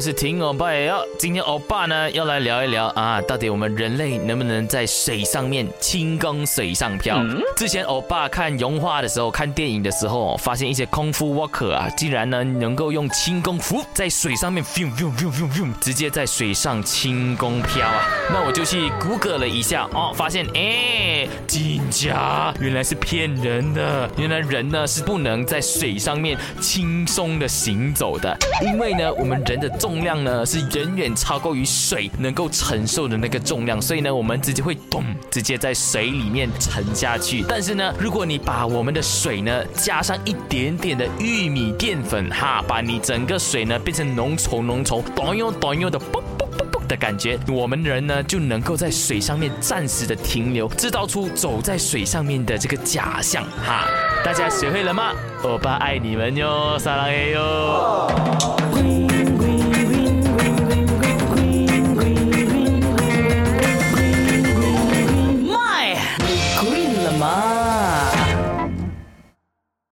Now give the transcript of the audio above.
是听欧巴也要。今天欧巴呢要来聊一聊啊，到底我们人类能不能在水上面轻功水上漂？之前欧巴看融化的时候，看电影的时候，发现一些空腹 walker 啊，竟然呢能够用轻功服在水上面，直接在水上轻功漂啊。那我就去 Google 了一下哦，发现哎，金假，原来是骗人的。原来人呢是不能在水上面轻松的行走的，因为我们人的重量呢是远远超过于水能够承受的那个重量，所以呢我们直接会咚直接在水里面沉下去。但是呢，如果你把我们的水呢加上一点点的玉米淀粉哈，把你整个水呢变成浓稠浓稠，短又短又的啵啵啵啵的感觉，我们人呢就能够在水上面暂时的停留，制造出走在水上面的这个假象哈。大家学会了吗？欧巴爱你们哟，撒浪嘿哟。